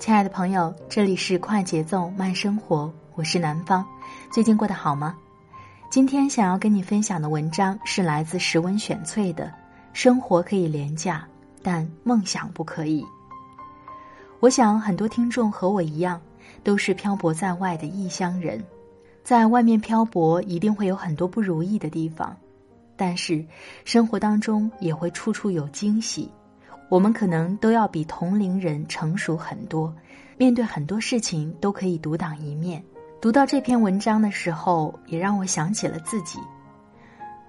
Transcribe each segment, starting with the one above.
亲爱的朋友，这里是快节奏慢生活，我是南方。最近过得好吗？今天想要跟你分享的文章是来自时文选粹的《生活可以廉价，但梦想不可以》。我想很多听众和我一样，都是漂泊在外的异乡人，在外面漂泊一定会有很多不如意的地方，但是生活当中也会处处有惊喜。我们可能都要比同龄人成熟很多，面对很多事情都可以独当一面。读到这篇文章的时候，也让我想起了自己。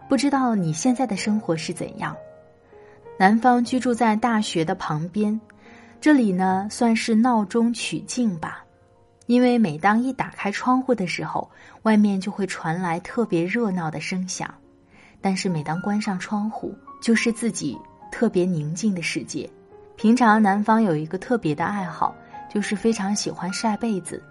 不知道你现在的生活是怎样？南方居住在大学的旁边，这里呢算是闹中取静吧，因为每当一打开窗户的时候，外面就会传来特别热闹的声响，但是每当关上窗户，就是自己。特别宁静的世界。平常南方有一个特别的爱好，就是非常喜欢晒被子，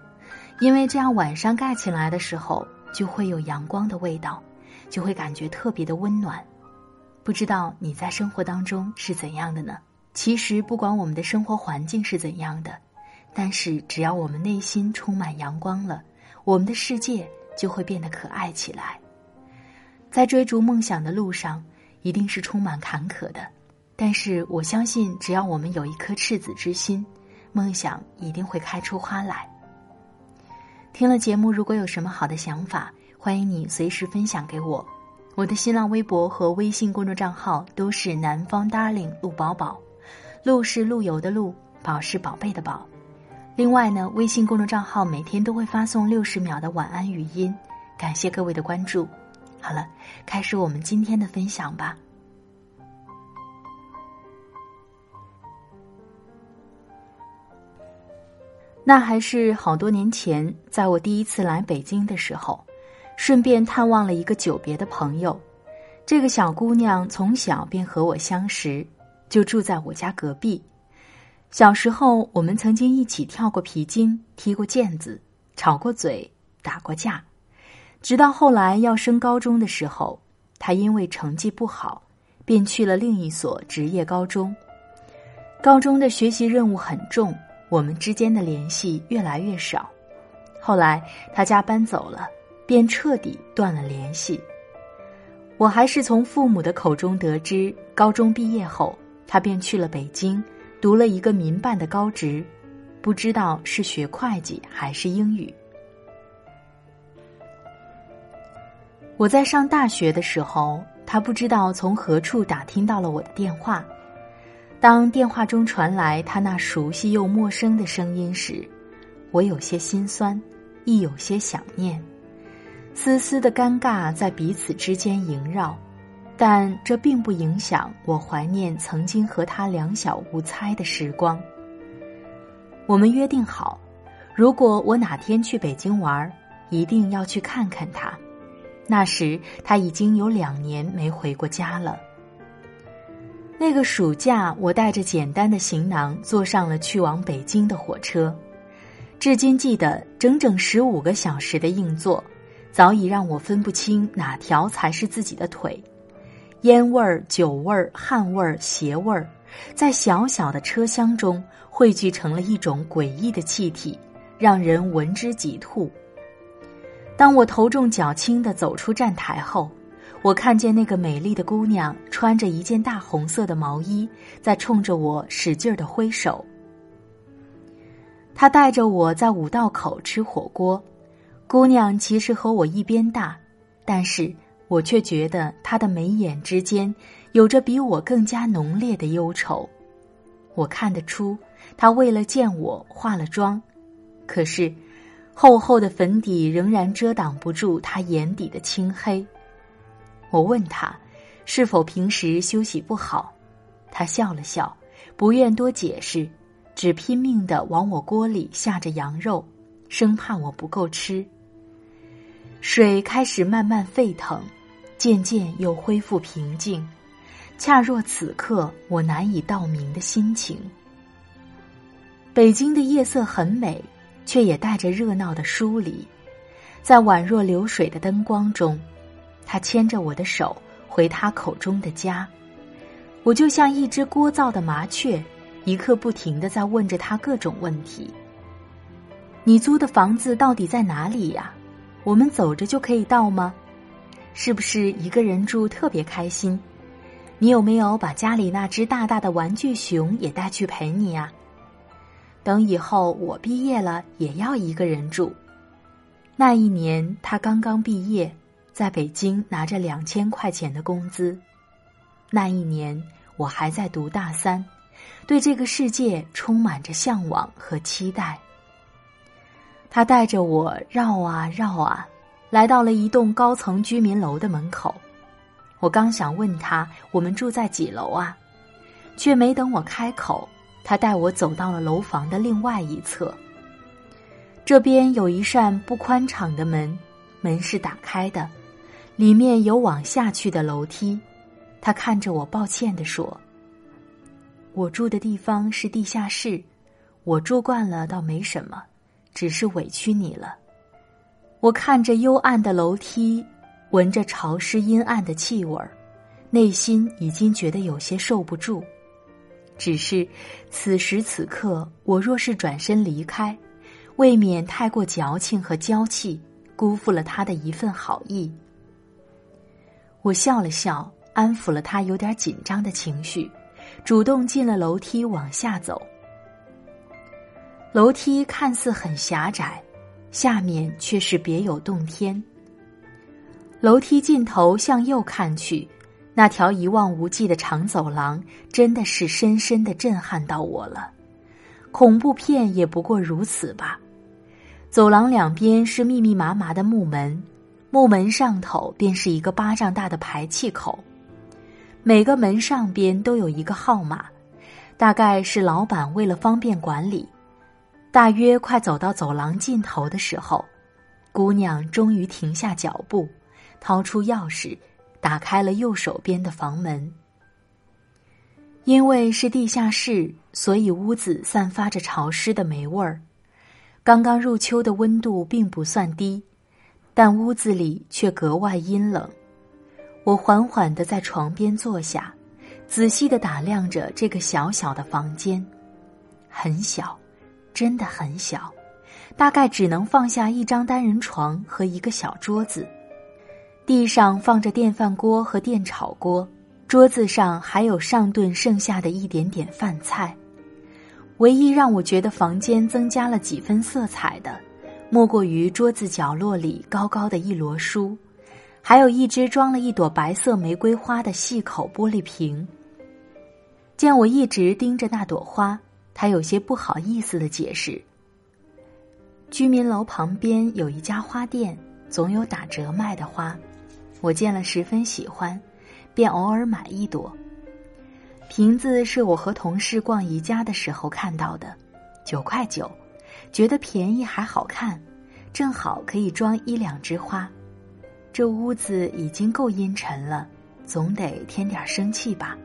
因为这样晚上盖起来的时候就会有阳光的味道，就会感觉特别的温暖。不知道你在生活当中是怎样的呢？其实不管我们的生活环境是怎样的，但是只要我们内心充满阳光了，我们的世界就会变得可爱起来。在追逐梦想的路上，一定是充满坎坷的。但是我相信，只要我们有一颗赤子之心，梦想一定会开出花来。听了节目，如果有什么好的想法，欢迎你随时分享给我。我的新浪微博和微信公众账号都是南方 darling 陆宝宝，陆是陆游的陆，宝是宝贝的宝。另外呢，微信公众账号每天都会发送六十秒的晚安语音，感谢各位的关注。好了，开始我们今天的分享吧。那还是好多年前，在我第一次来北京的时候，顺便探望了一个久别的朋友。这个小姑娘从小便和我相识，就住在我家隔壁。小时候，我们曾经一起跳过皮筋、踢过毽子、吵过嘴、打过架。直到后来要升高中的时候，她因为成绩不好，便去了另一所职业高中。高中的学习任务很重。我们之间的联系越来越少，后来他家搬走了，便彻底断了联系。我还是从父母的口中得知，高中毕业后，他便去了北京，读了一个民办的高职，不知道是学会计还是英语。我在上大学的时候，他不知道从何处打听到了我的电话。当电话中传来他那熟悉又陌生的声音时，我有些心酸，亦有些想念，丝丝的尴尬在彼此之间萦绕，但这并不影响我怀念曾经和他两小无猜的时光。我们约定好，如果我哪天去北京玩，一定要去看看他。那时他已经有两年没回过家了。那个暑假，我带着简单的行囊，坐上了去往北京的火车。至今记得整整十五个小时的硬座，早已让我分不清哪条才是自己的腿。烟味儿、酒味儿、汗味儿、鞋味儿，在小小的车厢中汇聚成了一种诡异的气体，让人闻之即吐。当我头重脚轻的走出站台后，我看见那个美丽的姑娘穿着一件大红色的毛衣，在冲着我使劲的挥手。她带着我在五道口吃火锅。姑娘其实和我一边大，但是我却觉得她的眉眼之间有着比我更加浓烈的忧愁。我看得出，她为了见我化了妆，可是厚厚的粉底仍然遮挡不住她眼底的青黑。我问他是否平时休息不好，他笑了笑，不愿多解释，只拼命的往我锅里下着羊肉，生怕我不够吃。水开始慢慢沸腾，渐渐又恢复平静，恰若此刻我难以道明的心情。北京的夜色很美，却也带着热闹的疏离。在宛若流水的灯光中，他牵着我的手回他口中的家，我就像一只聒噪的麻雀，一刻不停的在问着他各种问题：“你租的房子到底在哪里呀？”我们走着就可以到吗？是不是一个人住特别开心？你有没有把家里那只大大的玩具熊也带去陪你呀？等以后我毕业了，也要一个人住。那一年他刚刚毕业，在北京拿着两千块钱的工资。那一年我还在读大三，对这个世界充满着向往和期待。他带着我绕啊绕啊，来到了一栋高层居民楼的门口。我刚想问他我们住在几楼啊，却没等我开口，他带我走到了楼房的另外一侧。这边有一扇不宽敞的门，门是打开的，里面有往下去的楼梯。他看着我，抱歉地说：“我住的地方是地下室，我住惯了，倒没什么。”只是委屈你了。我看着幽暗的楼梯，闻着潮湿阴暗的气味儿，内心已经觉得有些受不住。只是此时此刻，我若是转身离开，未免太过矫情和娇气，辜负了他的一份好意。我笑了笑，安抚了他有点紧张的情绪，主动进了楼梯，往下走。楼梯看似很狭窄，下面却是别有洞天。楼梯尽头向右看去，那条一望无际的长走廊真的是深深的震撼到我了。恐怖片也不过如此吧。走廊两边是密密麻麻的木门，木门上头便是一个巴掌大的排气口，每个门上边都有一个号码，大概是老板为了方便管理。大约快走到走廊尽头的时候，姑娘终于停下脚步，掏出钥匙，打开了右手边的房门。因为是地下室，所以屋子散发着潮湿的霉味儿。刚刚入秋的温度并不算低，但屋子里却格外阴冷。我缓缓的在床边坐下，仔细的打量着这个小小的房间，很小。真的很小，大概只能放下一张单人床和一个小桌子。地上放着电饭锅和电炒锅，桌子上还有上顿剩下的一点点饭菜。唯一让我觉得房间增加了几分色彩的，莫过于桌子角落里高高的一摞书，还有一只装了一朵白色玫瑰花的细口玻璃瓶。见我一直盯着那朵花。他有些不好意思的解释：“居民楼旁边有一家花店，总有打折卖的花，我见了十分喜欢，便偶尔买一朵。瓶子是我和同事逛宜家的时候看到的，九块九，觉得便宜还好看，正好可以装一两枝花。这屋子已经够阴沉了，总得添点生气吧。”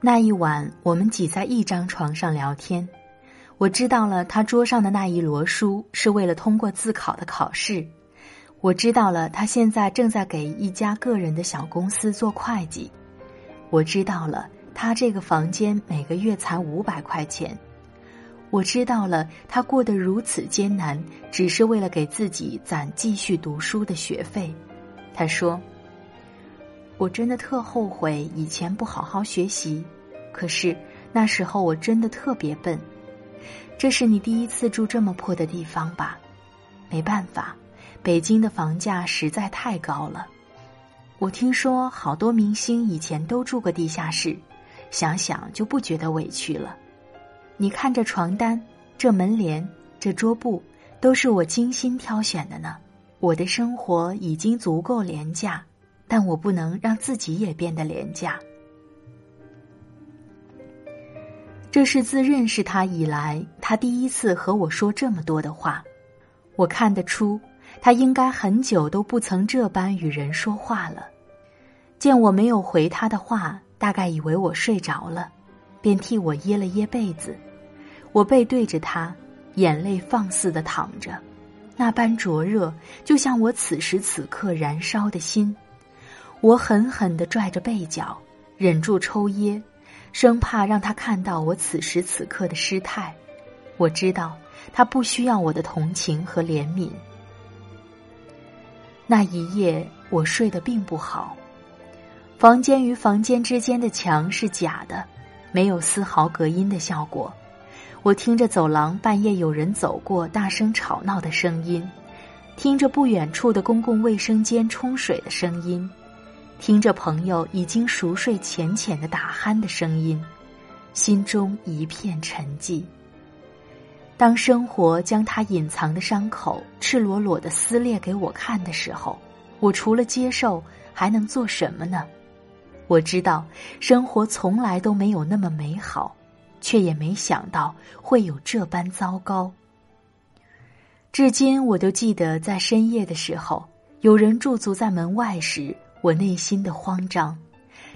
那一晚，我们挤在一张床上聊天。我知道了，他桌上的那一摞书是为了通过自考的考试。我知道了，他现在正在给一家个人的小公司做会计。我知道了，他这个房间每个月才五百块钱。我知道了，他过得如此艰难，只是为了给自己攒继续读书的学费。他说：“我真的特后悔以前不好好学习，可是那时候我真的特别笨。这是你第一次住这么破的地方吧？没办法，北京的房价实在太高了。我听说好多明星以前都住过地下室，想想就不觉得委屈了。”你看这床单，这门帘，这桌布，都是我精心挑选的呢。我的生活已经足够廉价，但我不能让自己也变得廉价。这是自认识他以来，他第一次和我说这么多的话。我看得出，他应该很久都不曾这般与人说话了。见我没有回他的话，大概以为我睡着了，便替我掖了掖被子。我背对着他，眼泪放肆的淌着，那般灼热，就像我此时此刻燃烧的心。我狠狠的拽着被角，忍住抽噎，生怕让他看到我此时此刻的失态。我知道他不需要我的同情和怜悯。那一夜我睡得并不好，房间与房间之间的墙是假的，没有丝毫隔音的效果。我听着走廊半夜有人走过，大声吵闹的声音；听着不远处的公共卫生间冲水的声音；听着朋友已经熟睡浅浅的打鼾的声音，心中一片沉寂。当生活将他隐藏的伤口赤裸裸的撕裂给我看的时候，我除了接受还能做什么呢？我知道，生活从来都没有那么美好。却也没想到会有这般糟糕。至今我都记得，在深夜的时候，有人驻足在门外时，我内心的慌张。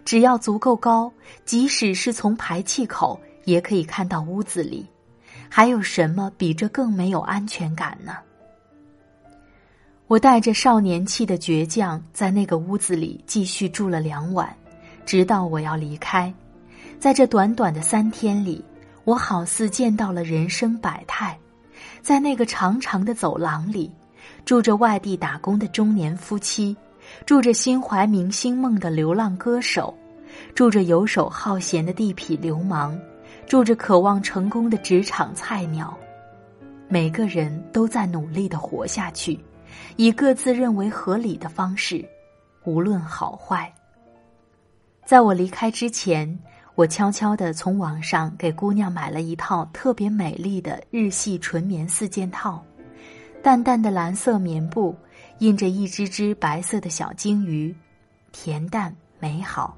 只要足够高，即使是从排气口，也可以看到屋子里。还有什么比这更没有安全感呢？我带着少年气的倔强，在那个屋子里继续住了两晚，直到我要离开。在这短短的三天里，我好似见到了人生百态。在那个长长的走廊里，住着外地打工的中年夫妻，住着心怀明星梦的流浪歌手，住着游手好闲的地痞流氓，住着渴望成功的职场菜鸟。每个人都在努力的活下去，以各自认为合理的方式，无论好坏。在我离开之前。我悄悄地从网上给姑娘买了一套特别美丽的日系纯棉四件套，淡淡的蓝色棉布，印着一只只白色的小鲸鱼，恬淡美好，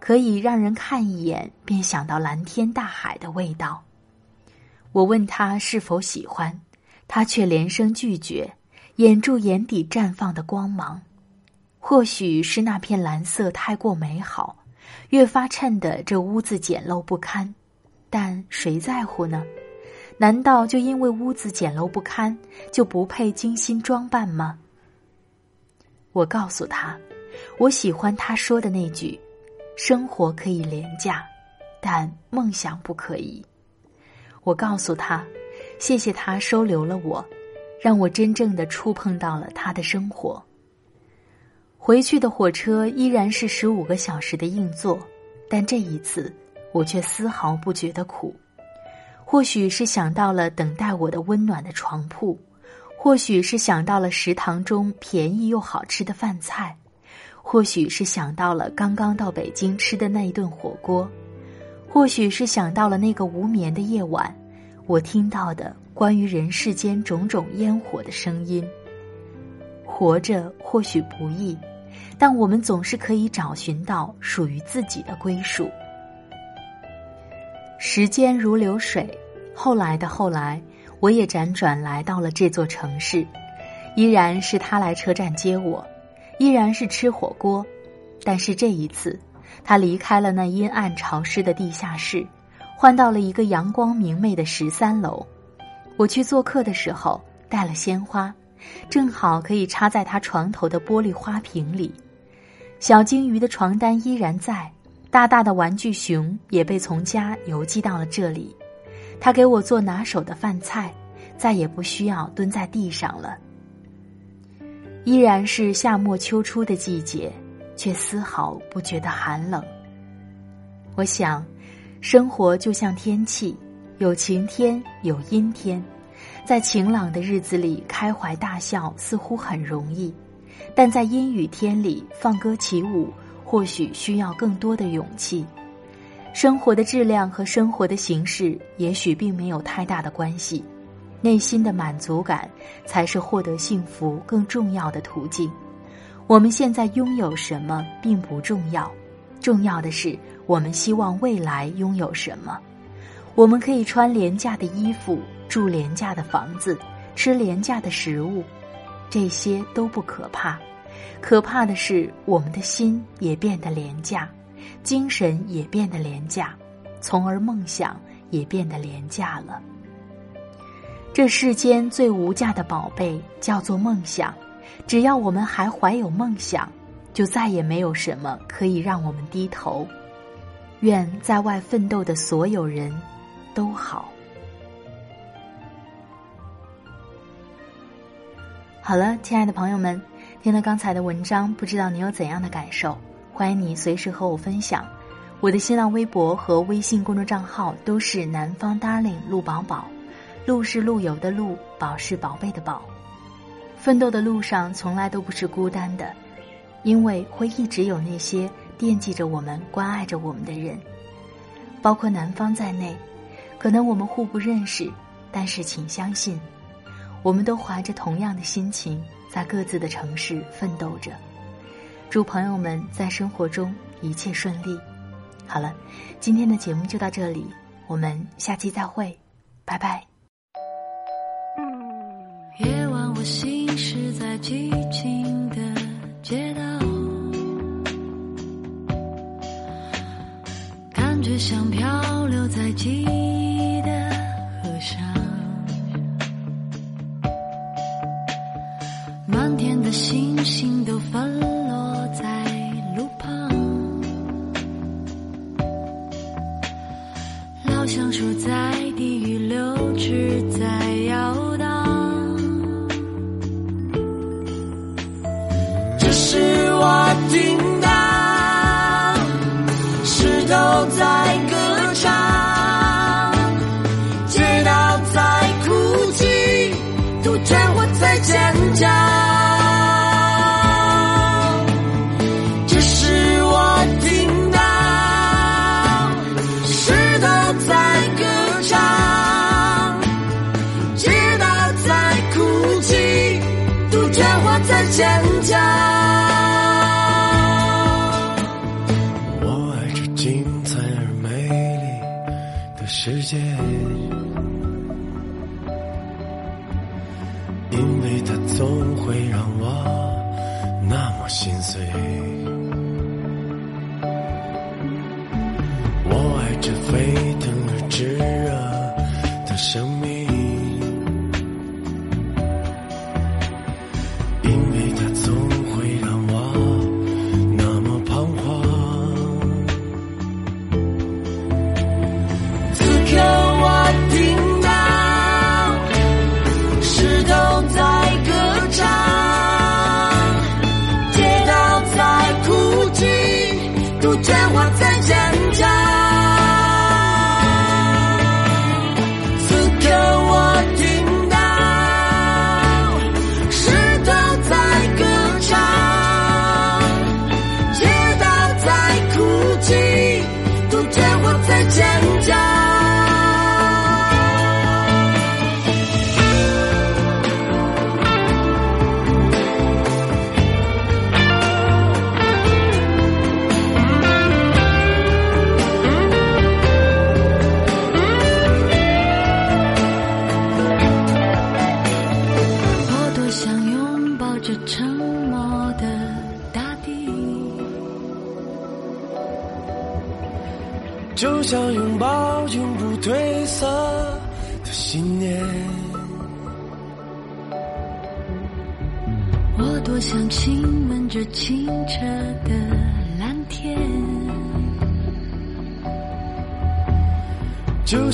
可以让人看一眼便想到蓝天大海的味道。我问他是否喜欢，他却连声拒绝，掩住眼底绽放的光芒。或许是那片蓝色太过美好。越发衬得这屋子简陋不堪，但谁在乎呢？难道就因为屋子简陋不堪就不配精心装扮吗？我告诉他，我喜欢他说的那句：“生活可以廉价，但梦想不可以。”我告诉他，谢谢他收留了我，让我真正的触碰到了他的生活。回去的火车依然是十五个小时的硬座，但这一次我却丝毫不觉得苦。或许是想到了等待我的温暖的床铺，或许是想到了食堂中便宜又好吃的饭菜，或许是想到了刚刚到北京吃的那一顿火锅，或许是想到了那个无眠的夜晚，我听到的关于人世间种种烟火的声音。活着或许不易。但我们总是可以找寻到属于自己的归属。时间如流水，后来的后来，我也辗转来到了这座城市，依然是他来车站接我，依然是吃火锅，但是这一次，他离开了那阴暗潮湿的地下室，换到了一个阳光明媚的十三楼。我去做客的时候带了鲜花，正好可以插在他床头的玻璃花瓶里。小金鱼的床单依然在，大大的玩具熊也被从家邮寄到了这里。他给我做拿手的饭菜，再也不需要蹲在地上了。依然是夏末秋初的季节，却丝毫不觉得寒冷。我想，生活就像天气，有晴天，有阴天。在晴朗的日子里开怀大笑似乎很容易，但在阴雨天里放歌起舞，或许需要更多的勇气。生活的质量和生活的形式也许并没有太大的关系，内心的满足感才是获得幸福更重要的途径。我们现在拥有什么并不重要，重要的是我们希望未来拥有什么。我们可以穿廉价的衣服。住廉价的房子，吃廉价的食物，这些都不可怕，可怕的是我们的心也变得廉价，精神也变得廉价，从而梦想也变得廉价了。这世间最无价的宝贝叫做梦想，只要我们还怀有梦想，就再也没有什么可以让我们低头。愿在外奋斗的所有人都好。好了，亲爱的朋友们，听了刚才的文章，不知道你有怎样的感受？欢迎你随时和我分享。我的新浪微博和微信公众账号都是南方 darling 陆宝宝，陆是陆游的陆，宝是宝贝的宝。奋斗的路上从来都不是孤单的，因为会一直有那些惦记着我们、关爱着我们的人，包括南方在内。可能我们互不认识，但是请相信。我们都怀着同样的心情，在各自的城市奋斗着。祝朋友们在生活中一切顺利。好了，今天的节目就到这里，我们下期再会，拜拜。夜晚，我行驶在寂静的街道，感觉像漂流在记忆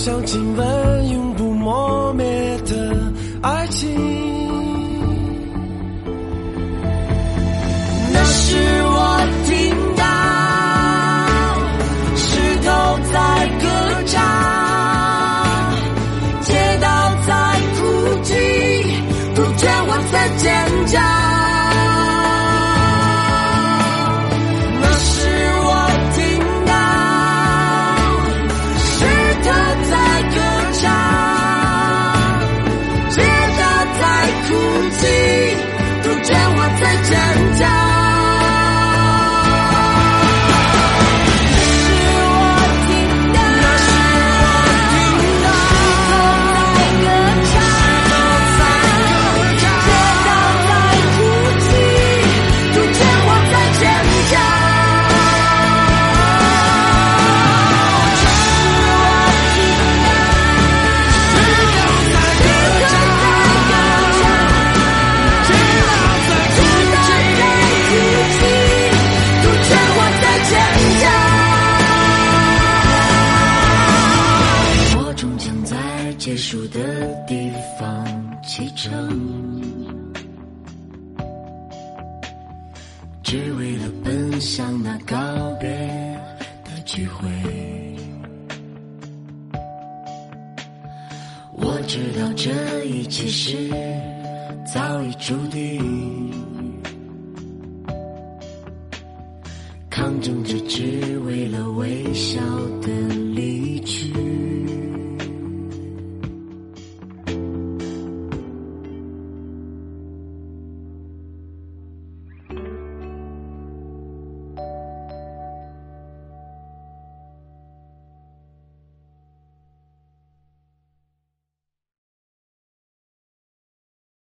想亲吻永不磨灭的爱情。那是我为了奔向那告别的聚会。我知道这一切是早已注定。抗争着只为了微笑的离去。